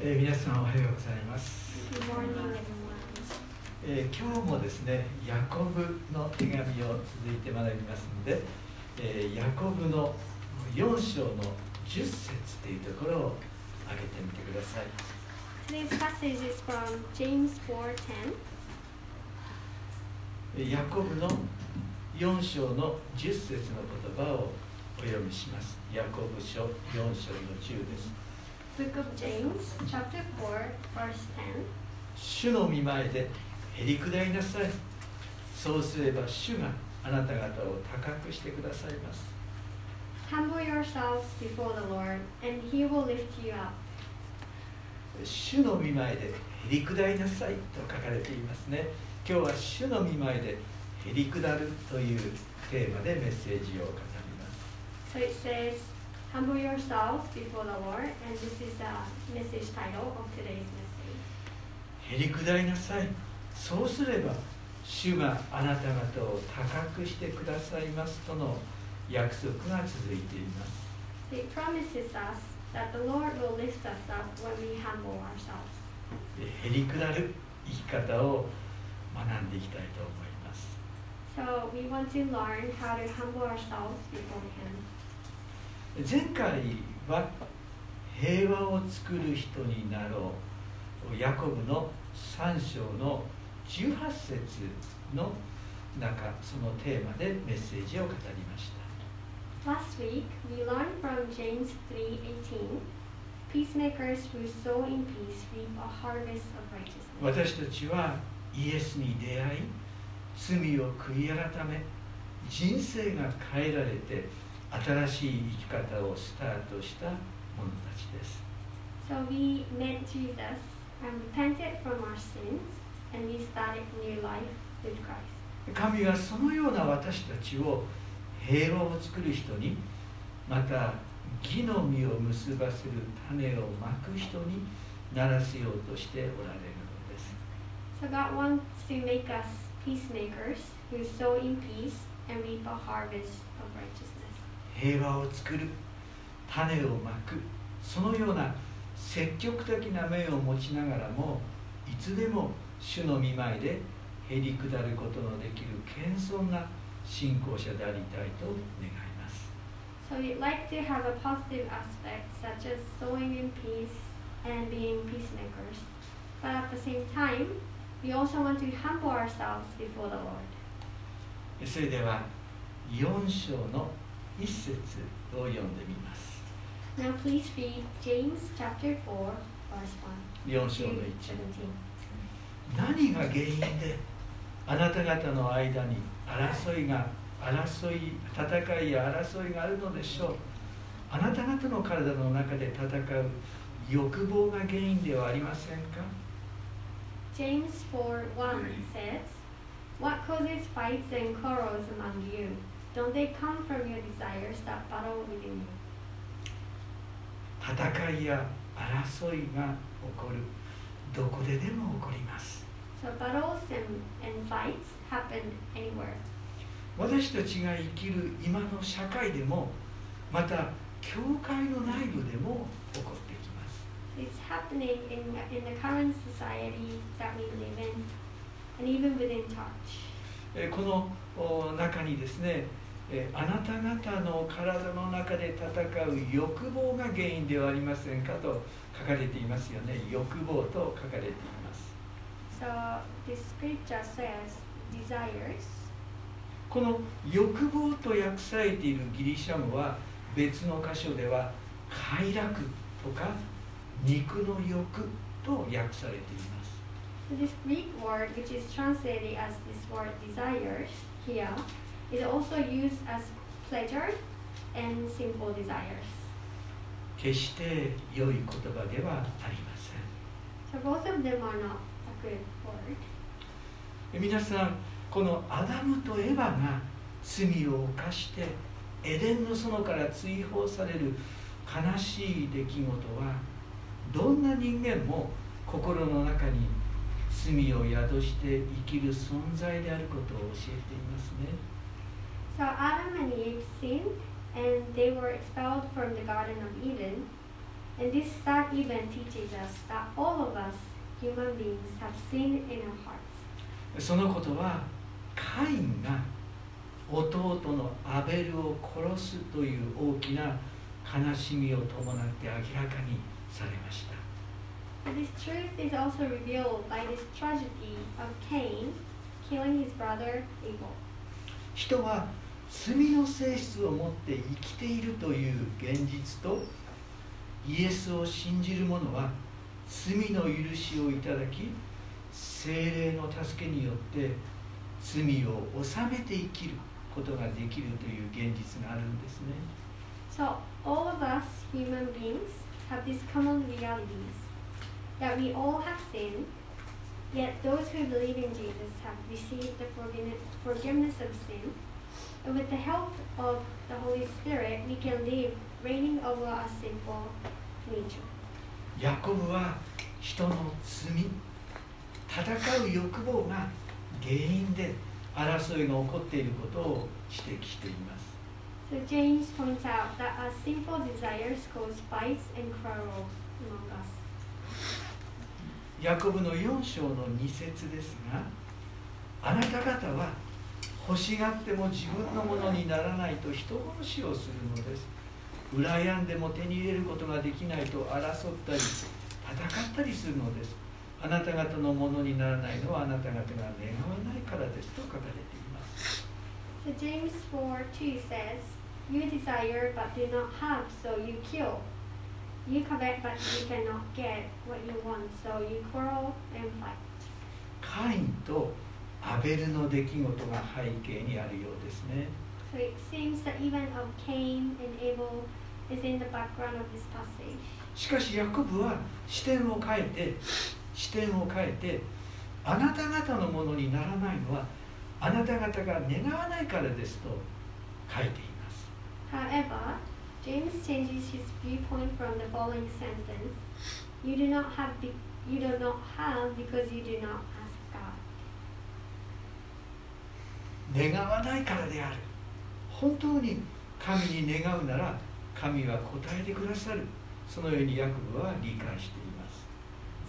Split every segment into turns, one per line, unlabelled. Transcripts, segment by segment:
えー皆さんおはようございます.えー今日もですねヤコブの手紙を続いて学びますので、えーヤコブの4章の10節というところを挙げてみてください
Today's passage is from James 4:10.
えーヤコブの4章の10節の言葉をお読みしますヤコブ書4章の10です
Book of James, chapter 4, verse 10.
主の見前でへりくだいなさいそうすれば主があなた方を高くしてくださいます
Humble yourselves before the Lord, and he will lift you up.
主の見前でへりくだいなさいと書かれていますね今日は主の見前でへりくだるというテーマでメッセージを語ります
So it says, Humble yourselves before the Lord, and this is the message title of today's message.
へりくだいなさいそうすれば主があなた方を高くしてくださいますとの約束が続いています
it promises us that the Lord will lift us up when we humble ourselves.
へりくだる生き方を学んでいきたいと思います
So we want to learn how to humble ourselves before Him.
前回は平和を作る人になろうヤコブの3章の18節の中そのテーマでメッセージを語りました
Last week, we learned from James 3:18, peacemakers who sow in peace reap a harvest of righteousness.
私たちはイエスに出会い罪を悔い改め人生が変えられて新しい生き方をスタートした者たちです
So we met Jesus and repented from our sins, and we started new life with Christ.
神はそのような私たちを平和を作る人にまた義の実を結ばせる種をまく人にならせようとしておられるのです
So God wants to make us peacemakers who sow in peace and reap a harvest of righteousness.
平和を作る種をまくそのような積極的な面を持ちながらもいつでも主の見舞いでへりくだることのできる謙遜な信仰者でありたいと願います
So we'd like to have a positive aspect such as sowing in peace and being peacemakers. But at the same time, we also want to humble ourselves before the Lord.
それでは4章の1節を読んでみます
Now please read James chapter 4, verse
4
1
章
to
の1
17.
何が原因であなた方の間に争いが争い戦いや争いがあるのでしょうあなた方の体の中で戦う欲望が原因ではありませんか
James 4 1 says, What causes fights and quarrels among you? Don't they come from your desires that battle within you?
戦いや争いが起こるどこででも起こります
So battles and, and fights happen anywhere.
私たちが生きる今の社会でもまた教会の内部でも起こってきます
It's happening in, in the current society that we live in, and even within church.
えーこのお中にですね、えーあなた方の体の中で戦う欲望が原因ではありませんかと書かれていますよね。欲望と書かれています。
So the scripture says desires.
この欲望と訳されているギリシャ語は別の箇所では快楽とか肉の欲と訳されています。
This Greek word, which is translated as this word desires here, is also used as pleasure and simple desires?
決して良い言葉ではありません
So both of them are not a good word.
皆さんこのアダムとエバが罪を犯してエデンの園から追放される悲しい出来事はどんな人間も心の中に罪を宿して生きる存在であることを教えていますね
So Adam and Eve sinned, and they were expelled from the Garden of Eden. And this sad event teaches us that all of us, human beings, have sin in our hearts.
そのことはカインが弟のアベルを殺すという大きな悲しみを伴って明らかにされました
But this truth is also revealed by this tragedy of Cain killing his brother Abel.
人は 罪の性質を持って生きているという現実とイエスを信じる者は罪の許しをいただき精霊の助けによって罪を治めて生きることができるという現実があるんですね
So all of us human beings have these common realities that we all have sinned, yet those who believe in Jesus have received the forgiveness forgiveness of sin. With the help of the Holy Spirit, we can live reigning over our sinful nature.
ヤコブは人の罪戦う欲望が原因で争いが起こっていることを指摘しています
So James points out that our sinful desires cause fights and quarrels among us.
ヤコブの4章の2節ですがあなた方は欲しがっても自分のものにならないと人殺しをするのです羨んでも手に入れることができないと争ったり戦ったりするのですあなた方のものにならないのはあなた方が願わないからですと書かれています
So James 4 2 says, You desire but do not have, so you kill. You covet but you cannot get what you want, so you quarrel and fight.
カインとアベルの出来事が背景にあるようですね
So it seems the event of Cain and Abel is in the background of this passage.
しかしヤコブは視点を変えて視点を変えてあなた方のものにならないのはあなた方が願わないからですと書いています
However, James changes his viewpoint from the following sentence You do not have, be- you do not have because you do not ask God.
願わないからである。本当に神に願うなら神は答えてくださる。そのようにヤコブは理解しています。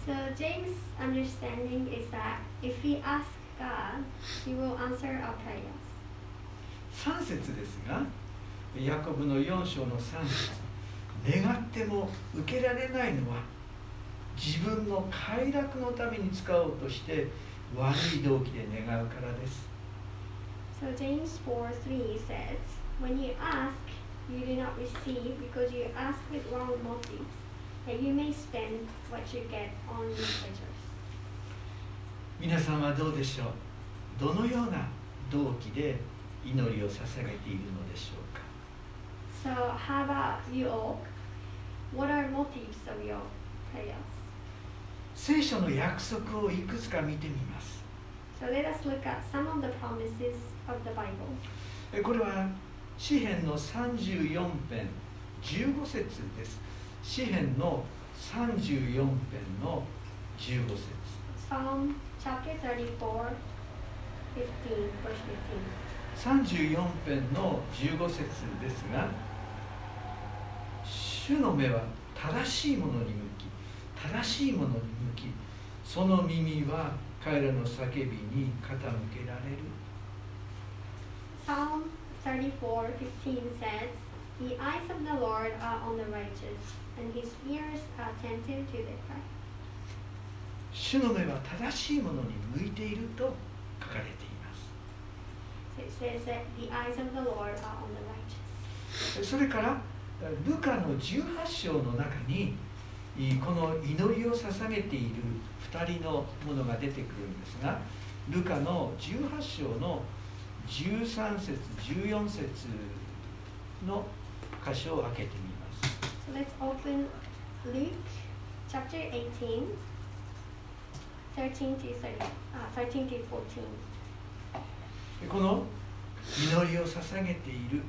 So James' understanding is that if we ask God, He will answer our prayers.
3節ですがヤコブの4章の3節願っても受けられないのは自分の快楽のために使おうとして悪い動機で願うからです
So James 4 3 says, When you ask, you do not receive because you ask with wrong motives, that you may spend what you get on your pleasures.
皆さんはどうでしょうどのような動機で祈りを捧げているのでしょうか
So, how about you all? What are motives of your prayers?
聖書の約束をいくつか見てみます
So, let us look at some of the promises of the Bible.
えこれは詩篇の34編15節です詩篇の34編の15節
Psalm chapter 34, 15, verse
34編の15節ですが主の目は正しいものに向き正しいものに向きその耳は彼らの叫びに傾けられる
15. Psalm 34, 15 says, The eyes of the Lord are on the righteous, and his ears are attentive to their cry.
主の目は正しいものに向いていると書かれています
So it says that the eyes of the Lord are on the righteous.
それからルカの18章の中にいこの祈りを捧げている2人のものが出てくるんですがルカの18章の13節14節の箇所を開けてみます
So let's open Luke chapter 18, 13 to 30, uh, 13 to 14.
この祈りを捧げている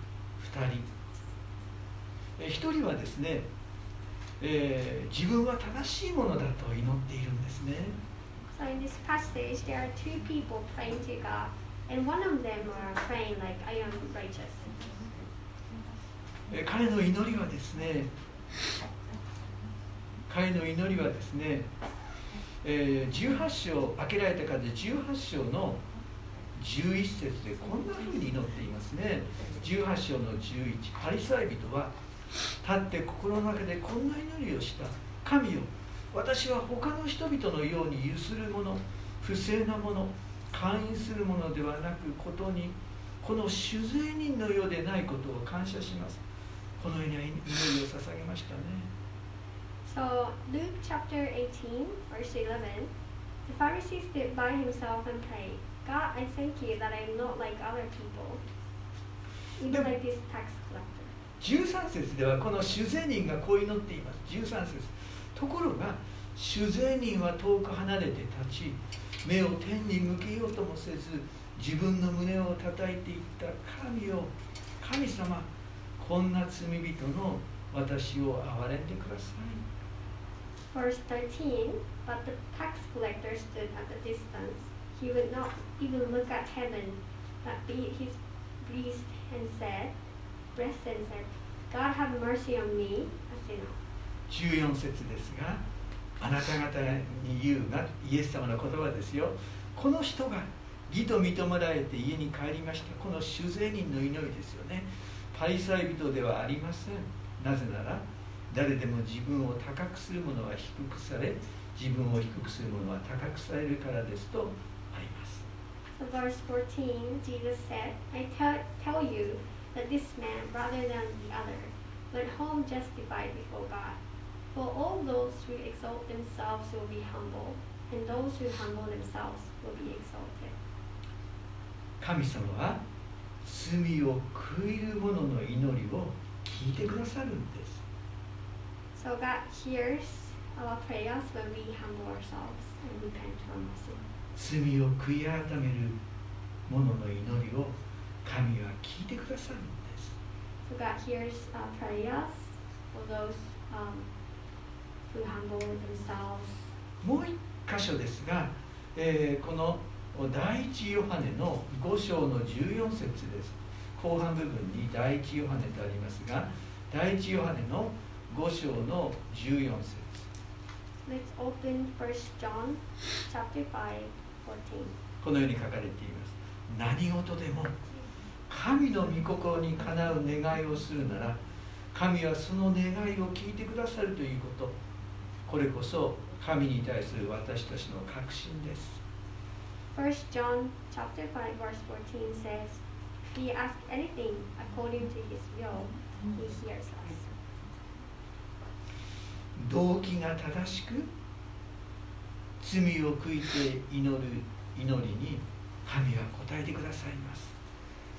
2人え一人はですね、えー自分は正しいものだと祈っているんですね
So in this passage, there are two people praying to God,
彼の祈りはですね彼の祈りはですね、えー、18章開けられた方で18章の11節でこんなふうに祈っていますね。18章の11パリサイ人は立って心の中でこんな祈りをした。神よ私は他の人々のようにゆするもの不正なもの勧誘するものではなくことにこの酒税人のようでないことを感謝しますこのように祈りを捧げましたね
So, Luke chapter 18, verse 11 The Pharisee stood by himself and prayed, God, I thank you that I am not like other people, even like this tax collector.
13節ではこの主税人がこう祈っています13節ところが主税人は遠く離れて立ち目を天に向けようともせず自分の胸を叩いていった神よ神様こんな罪人の私を憐れんでください
Verse 13 But the tax collector stood at a distance. He would not even look at heaven, but beat his breast and said, breast and said, God have mercy on me, a sinner.
14節ですがあなた方に言うがイエス様の言葉ですよ。この人が義と認められて家に帰りましたこの主税人の祈りですよね。パリサイ人ではありません。なぜなら誰でも自分を高くする者は低くされ自分を低くする者は高くされるからですとあります。
So verse 14, Jesus said, I tell, tell you that this man, rather than the other, went home justified before God. For all those who exalt themselves will be humble, and those who humble themselves will be exalted.
神様は罪を悔いる者の祈りを聞いてくださるんです
So God hears our prayers when we humble ourselves and repent from our sin.
罪を悔い改める者の祈りを神は聞いてくださるんです
So God hears our prayers for those um.
もう一箇所ですが、えーこの第一ヨハネの5章の14節です。後半部分に第一ヨハネとありますが第一ヨハネの5章の14節。
Let's open 1 John chapter 5, 14.
このように書かれています。何事でも神の御心にかなう願いをするなら神はその願いを聞いてくださるということこれこそ神に対する私たちの確信です
1 John chapter 5 verse 14 says, If we ask anything according to his will, he hears us.
動機が正しく罪を悔いて祈る祈りに神は答えてくださいます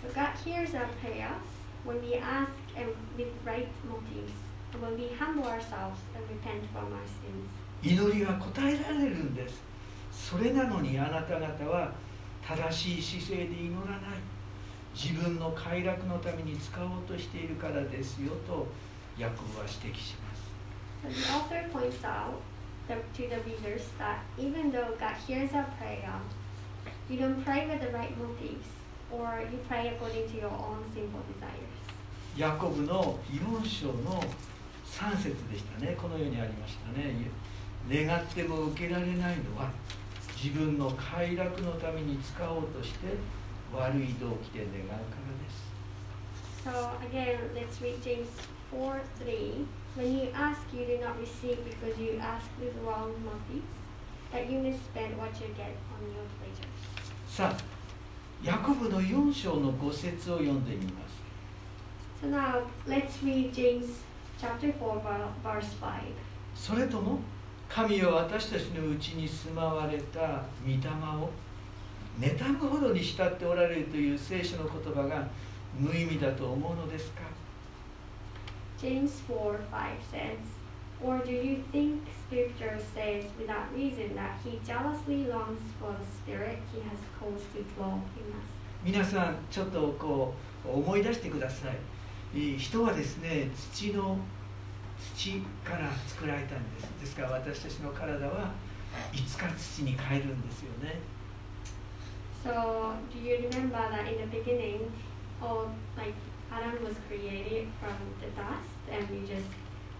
So God hears our prayers when we ask and with right motives,
祈りは答えられるんです。それなのにあなた方は正しい姿勢で祈らない。自分の快楽のために使おうとしているからですよと、訳は指摘します。ヤコブの4書の3節でしたねこのようにありましたね願っても受けられないのは自分の快楽のために使おうとして悪い動機で願うからです
So again, let's read James 4 3. When you ask, you do not receive because you ask with wrong motives, that you may spend what you get on your pleasures.
さあヤコブの4章の5節を読んでみます
So now let's read James chapter 4, ver- verse 5.
それとも神は私たちのうちに住まわれた御霊を妬むほどに慕っておられるという聖書の言葉が無意味だと思うのですか
James 4 5 says, Or do you think Scripture says without reason that he jealously longs for the Spirit he has caused to dwell in us?
皆さんちょっとこう思い出してくださいえー人はですね土の土から作られたんですですから私たちの体はいつか土に帰るんですよね
So, do you remember that in the beginning, all like Adam was created from the dust, and we just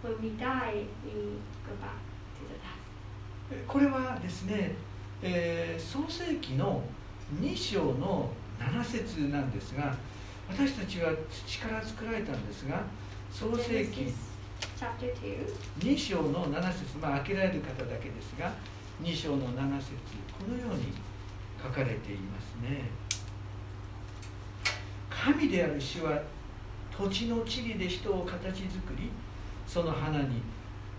when we die, we go back to the dust.
えこれはですね、えー創世記の2章の7節なんですが私たちは土から作られたんですが創世記
Genesis chapter 2,
2章の7節まあ開けられる方だけですが2章の7節このように書かれていますね。神である主は土地の地理で人を形作りその花に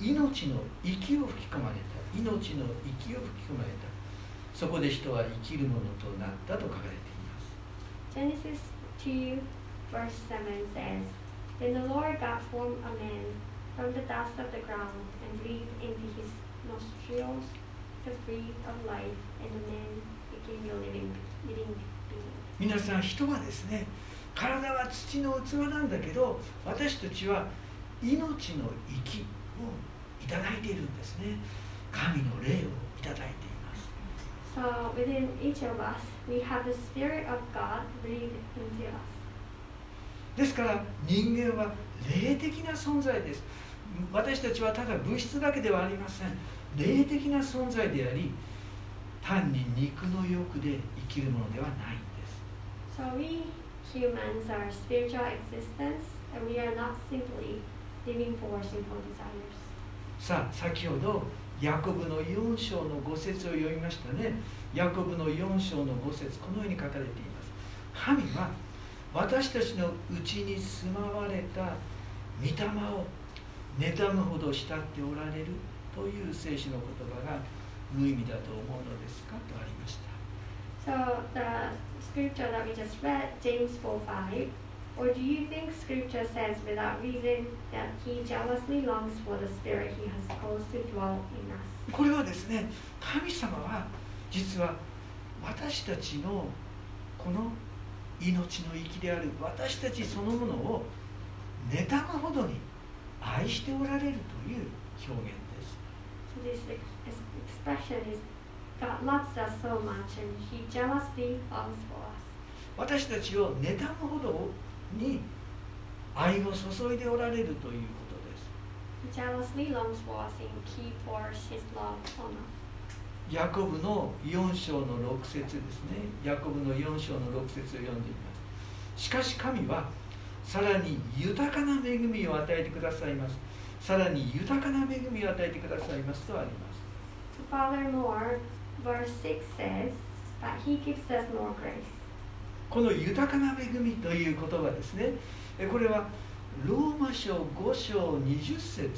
命の息を吹き込まれた。命の息を吹き込まれた。そこで人は生きるものとなったと書かれています。
Genesis 2, verse 7 says, Then the Lord God formed a man from the dust of the ground and breathed into his nostrils the breath of life, and the man became a living, living being.
皆さん人はですね体は土の器なんだけど私たちは命の息をいただいているんですね神の霊をいただいています
So within each of us, we have the Spirit of God breathed into us.
ですから人間は霊的な存在です私たちはただ物質だけではありません霊的な存在であり単に肉の欲で生きるものではないんです
So we humans are spiritual existence, and we are not simply living for sinful desires.
さあ先ほどヤコブの4章の5節を読みましたね。ヤコブの4章の5節このように書かれています。神は私たちのうちに住まわれた御霊を妬むほど慕っておられるという聖書の言葉が無意味だと思うのですかとありました。
So the scripture that we just read, James 4 5, or do you think scripture says without reason that he jealously longs for the spirit he has caused to dwell in us?
これはですね神様は実は私たちのこの命の息である私たちそのものを妬むほどに愛しておられるという表現です
So this ex- expression is God loves us so much and he jealously longs for us.
私たちを妬むほどに愛を注いでおられるということです.ヤコブの4章の6節ですね。ヤコブの4章の6節を読んでいます。しかし神はさらに豊かな恵みを与えてくださいます。さらに豊かな恵みを与えてくださいますとあります。
Furthermore, verse 6 says that he gives us more grace.
この豊かな恵みという言葉ですねえこれはローマ書5章20節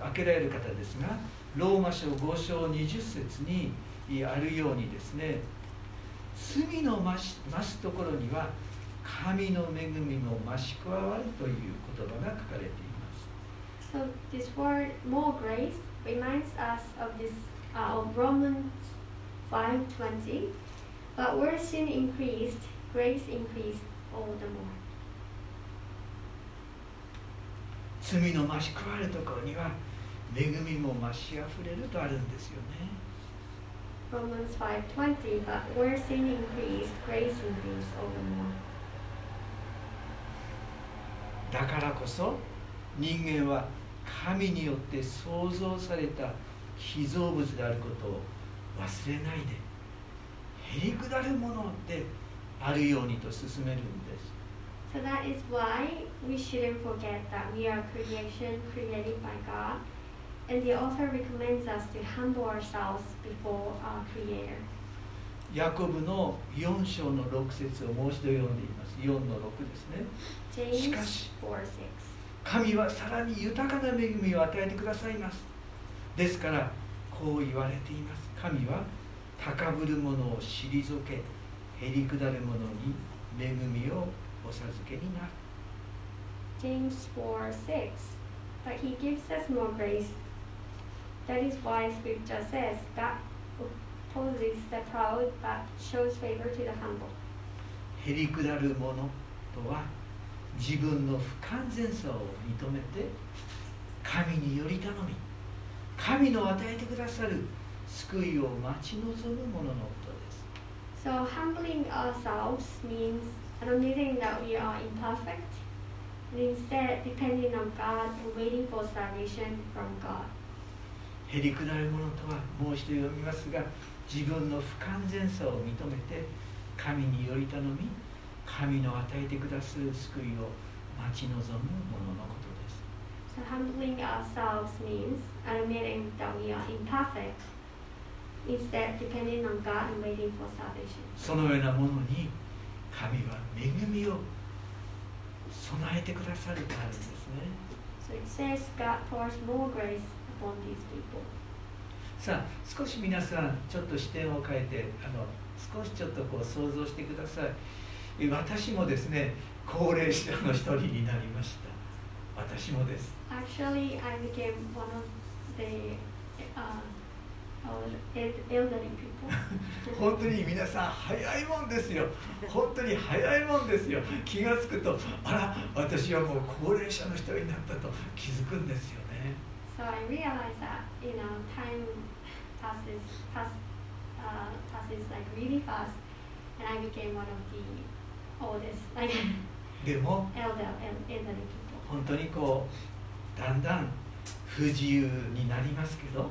開けられる方ですがローマ書5章20節にあるようにですね罪の増し増すところには神の恵みも増し加わるという言葉が書かれています
So this word more grace reminds us of this uh, of Romans 5:20. But where sin increased, grace increased all the more.
罪の増し加わるところには恵みも増し溢れるとあるんですよね
Romans 5:20. But where sin increased, grace increased all the more.
だからこそ人間は神によって創造された被造物であることを忘れないでへりくだるものであるようにと進めるんです
So that is why we shouldn't forget that we are creation created by God. And the author recommends us to humble ourselves before our Creator.
ヤコブの4章の6節をもう一度読んでいます4の6ですねしかし
4 6.
神はさらに豊かな恵みを与えてくださいますですからこう言われています神は高ぶる者を退けへりくだる者に恵みをお授けになる
James 4 6. But he gives us more grace. That is why scripture says God opposes the proud but shows favor to the humble.
へりくだる者とは自分の不完全さを認めて神により頼み神の与えてくださる救いを待ち望む者の
So humbling ourselves means admitting that we are imperfect and instead depending on God and waiting for salvation from God.
へりくだる者とはもう一度読みますが自分の不完全さを認めて神により頼み神の与えてくださる救いを待ち望む者のことです
So humbling ourselves means admitting that we are imperfect,
そのようなものに神は恵みを備えてくださるからですね。さあ、少し皆さん、ちょっと視点を変えて、あの少しちょっとこう想像してください。私もですね、高齢者の一人になりました。私もです。本当に皆さん早いもんですよ。本当に早いもんですよ。気がつくとあら私はもう高齢者の人になったと気づくんですよね。でも本当にこうだんだん不自由になりますけど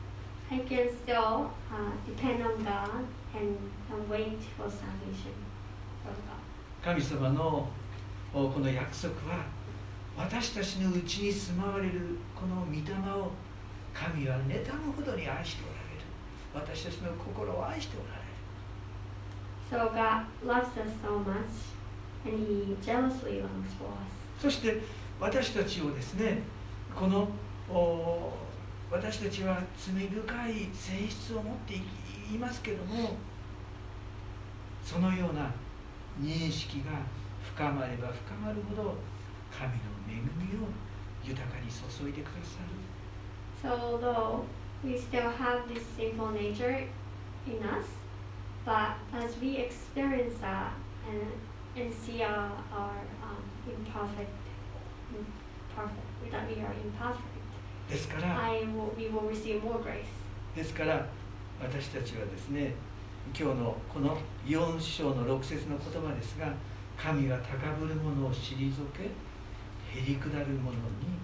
I can still uh, depend on God and, and wait for salvation from God.
神様のおこの約束は私たちのうちに住まわれるこの御霊を神は妬むほどに愛しておられる私たちの心を愛しておられる
So God loves us so much, and He jealously longs for us.
そして私たちをですねこのお私たちは罪深い性質を持っていますけどもそのような認識が深まれば深まるほど神の恵みを豊かに注いでくださる
So although we still have this sinful nature in us, but as we experience that and, and see our, our um, imperfect, imperfect, that we are imperfect,
ですから
will, will.
ですから私たちはですね今日のこの4章の6節の言葉ですが神は高ぶる者を退けへりくだる者に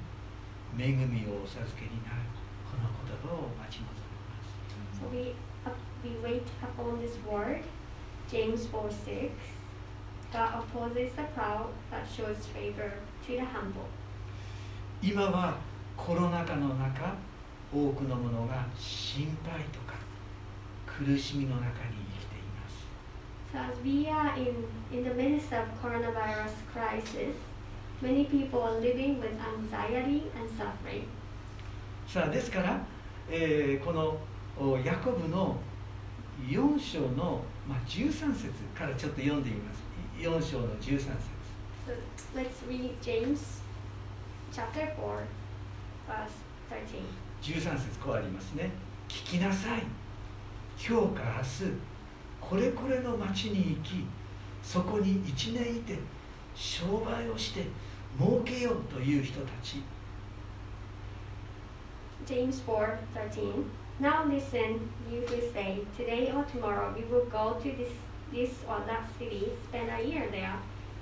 恵みをお授けになるこの言葉を待ち望みます
So we, up, we wait upon this word, James 4 6. God opposes the proud, but shows favor to the humble.
今はコロナ禍の中多くの者が心配とか苦しみの中に生きています
So as we are in, in the midst of coronavirus crisis, many people are living with anxiety and suffering.
さあですから、えーこのおヤコブの4章の、まあ、13節からちょっと読んでみます4章の13節
So let's read James chapter 4, verse 13.
13節こうありますね聞きなさい今日か明日これこれの町に行きそこに一年いて商売をして儲けようという人たち
James 4 13. Now listen, you who say, Today or tomorrow we will go to this, this or that city, spend a year there,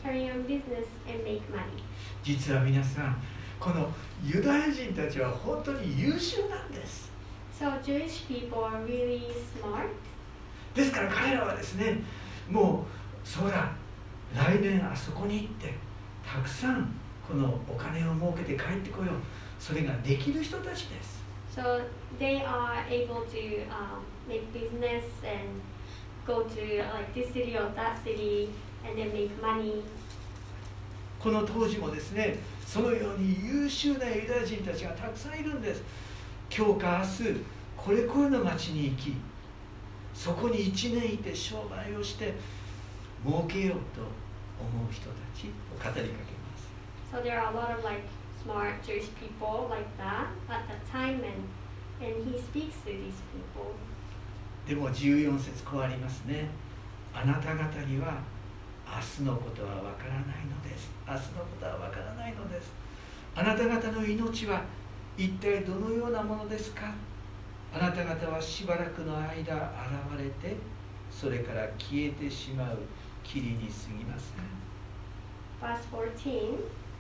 carry on business, and make money.
実は皆さんこのユダヤ人たちは本当に優秀なんです
So Jewish people are really smart.
ですから彼らはですねもうそうだ来年あそこに行ってたくさんこのお金を儲けて帰ってこようそれができる人たちです
So they are able to um, make business and go to like this city or that city and then make money.
この当時もですねそのように優秀なユダヤ人たちがたくさんいるんです。今日か明日これこれの町に行きそこに1年いて商売をして儲けようと思う人たちと語りかけます。
So there are a lot of like smart Jewish people like that at that time, and and he speaks to these people.
でも14節こうありますね。あなた方には明日のことはわからないのです明日のことはわからないのですあなた方の命は一体どのようなものですかあなた方はしばらくの間現れてそれから消えてしまう霧に過ぎません
Verse 14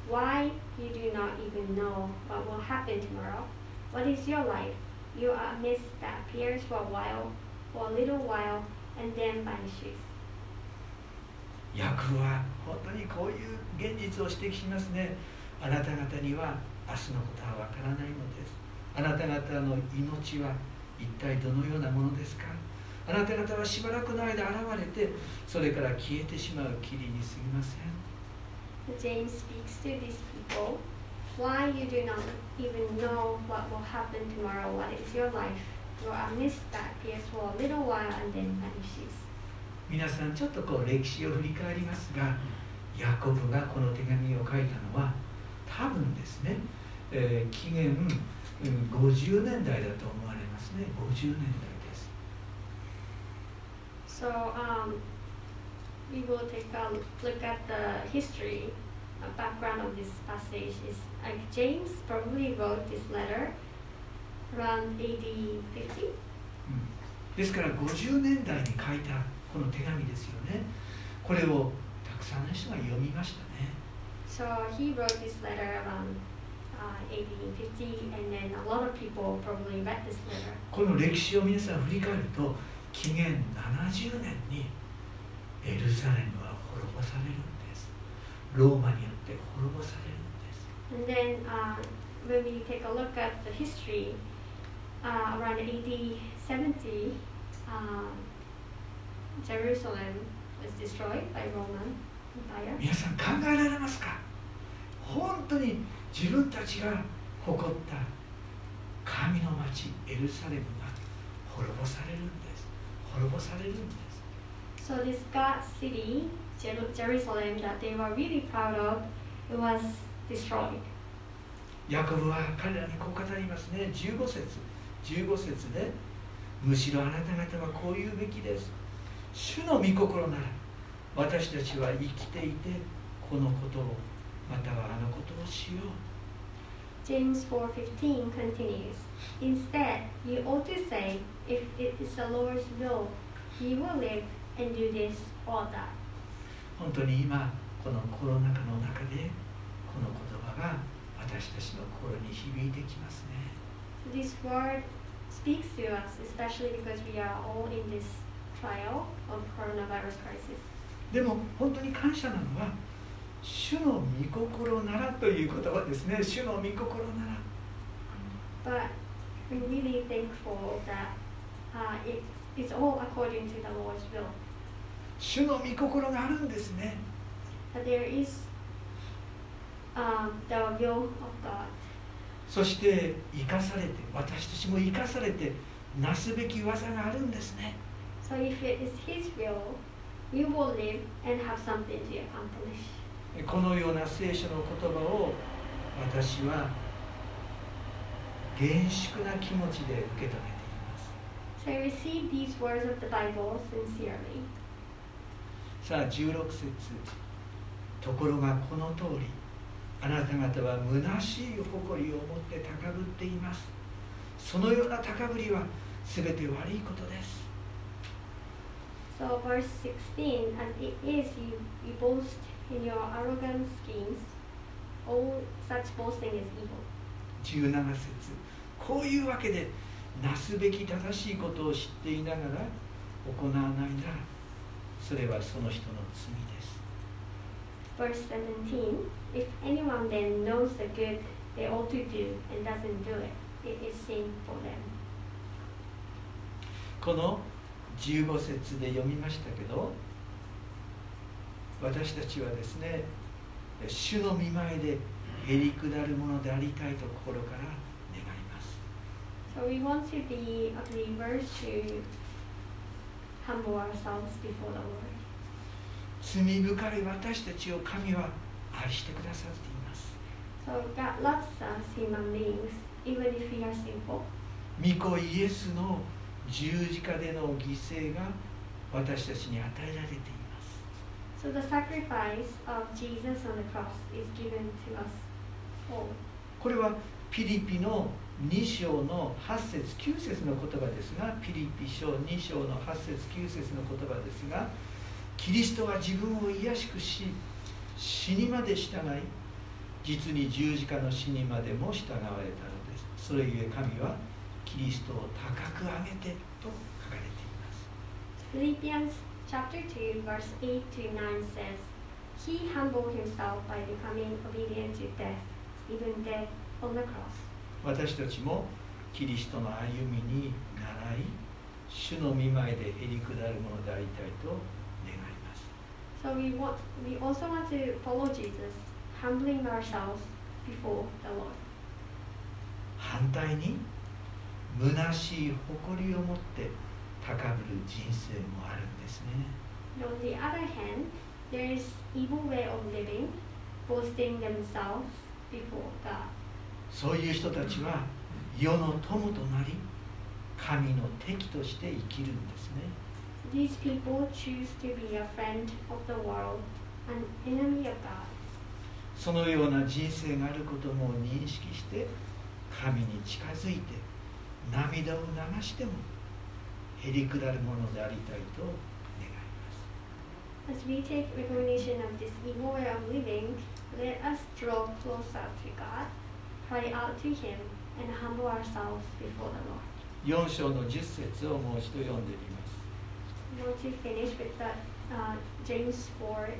Why you do not even know what will happen tomorrow? What is your life? You are a mist that appears for a while, for a little while, and then vanishes.
ヤクは本当にこういう現実を指摘しますねあなた方には明日のことはわからないのですあなた方の命は一体どのようなものですかあなた方はしばらくの間現れてそれから消えてしまう霧に過ぎません
James speaks to these people. Why you do not even know what will happen tomorrow? What is your life? You are a mist that appears for a little while and then vanishes.
皆さんちょっとこう歴史を振り返りますがヤコブがこの手紙を書いたのは多分ですね、えー紀元、うん50年代だと思われますね50年代です
So um, we will take a look at the history, uh, background of this passage. Is like James probably wrote this letter around AD 50.
うんですから50年代に書いたこの手紙ですよね。これをたくさんの人が読みましたね。
So he wrote this letter
この歴史を皆さん振り返ると、紀元70年にエルサレムは滅ぼされるんです。ローマによって滅ぼされるんです。
And then, uh, when we take a look at the history、uh, around AD 70, uh,
皆さん考えられますか？本当に自分たちが誇った神の町エルサレムが滅ぼされるんです。滅ぼされるんです。
So this God city, Jer- Jerusalem, that they were really proud of, it was destroyed.
ヤコブは彼らにこう語りますね。15節。15節でむしろあなた方はこう言うべきです主の御心なら私たちは生きていてこのことをまたはあのことをしよう
James 4:15 continues. Instead, you ought to say, if it is the Lord's will, he will live and do this or that.
本当に今このコロナ禍の中でこの言葉が私たちの心に響いてきますね
this word speaks to us, especially because we are all in this
でも本当に感謝なのは主の御心ならということ葉ですね主の御心なら。主の御心があるんですね。そして生かされて私たちも生かされてなすべき噂があるんですね。このような聖書の言葉を私は厳粛な気持ちで受け止めています。さあ、16節。ところがこの通り、あなた方は虚しい誇りを持って高ぶっています。そのような高ぶりはすべて悪いことです。
So verse 16, as it is you, you boast in your arrogant schemes, all such boasting is evil.
17節こういうわけでなすべき正しいことを知っていながら行わないならそれはその人の罪です
Verse 17, if anyone then knows the good they ought to do and doesn't do it, it is sin for them.
この15節で読みましたけど私たちはですね主の見前でへりくだるものでありたいと心から願います
So we want to be a believer to humble ourselves before the Lord.
罪深い私たちを神は愛してくださっています
So God loves us human beings, even if we are sinful.
御子イエスの十字架での犠牲が私たちに与えられています
So the sacrifice of Jesus on the cross is given to us all.
これはピリピの2章の8節9節の言葉ですがピリピ書2章の8節9節の言葉ですがキリストは自分を卑しくし死にまで従い実に十字架の死にまでも従われたのですそれゆえ神はキリストを高く上げてと書かれています
Philippians chapter 2 verse 8 to 9 says, He humbled himself by becoming obedient to death, even death on the cross.
私たちもキリストの歩みに習い主の見舞いでへりくだるものでありたいと願います
So we want we also want to follow Jesus, humbling ourselves before the Lord.
反対に虚しい誇りを持って高ぶる人生もあるんですね
on the other hand, there is evil way of living, boasting themselves before God.
そういう人たちは世の友となり神の敵として生きるんですね
These people choose to be a friend of the world, an enemy of God.
そのような人生があることも認識して神に近づいて涙を流してもへりくだるものでありたいと願います
As we take recognition of this evil way of living, let us draw closer to God, cry out to Him, and humble ourselves before the Lord.
4章の10節をもう一度読んでみます
want to finish with the, uh, James 4:10.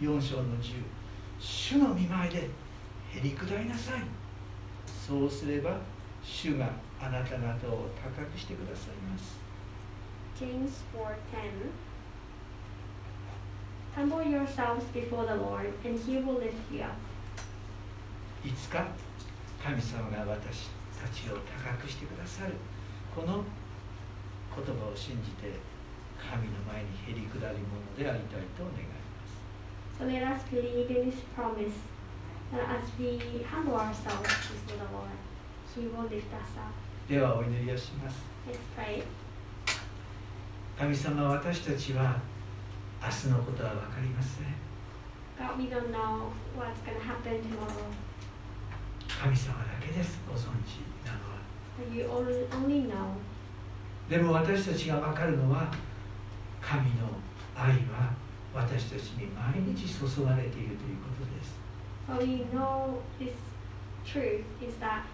4章の10主の見舞いでへりくだりなさいそうすれば主があなた方を高くしてくださいます
James 4:10. Humble yourselves before the Lord, and He will lift you up.
いつか神様が私たちを高くしてくださるこの言葉を信じて神の前にへりくだりものでありたいと願います
So let us believe in His promise that as we humble ourselves before the Lord, He will lift us up.
ではお祈りをします。神様、私たちは明日のことはわかりません。神様だけです、ご存知なのは。でも私たちがわかるのは、神の愛は私たちに毎日注がれているということです。
All we know this truth is that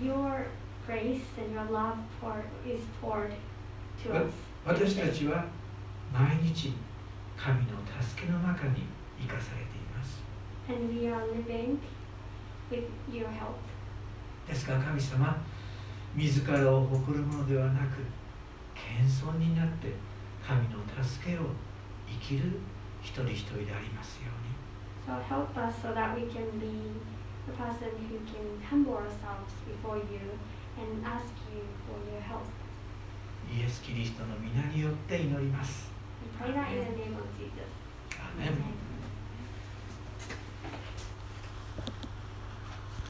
your
私たちは毎日神の助けの中に生かされています。ですが神様、自らを誇るものではなく、謙遜になって神の助けを生きる一人一人でありますように。
So help us so that we can be a person who can humble ourselves before you.
イエス・キリストの皆によって祈ります。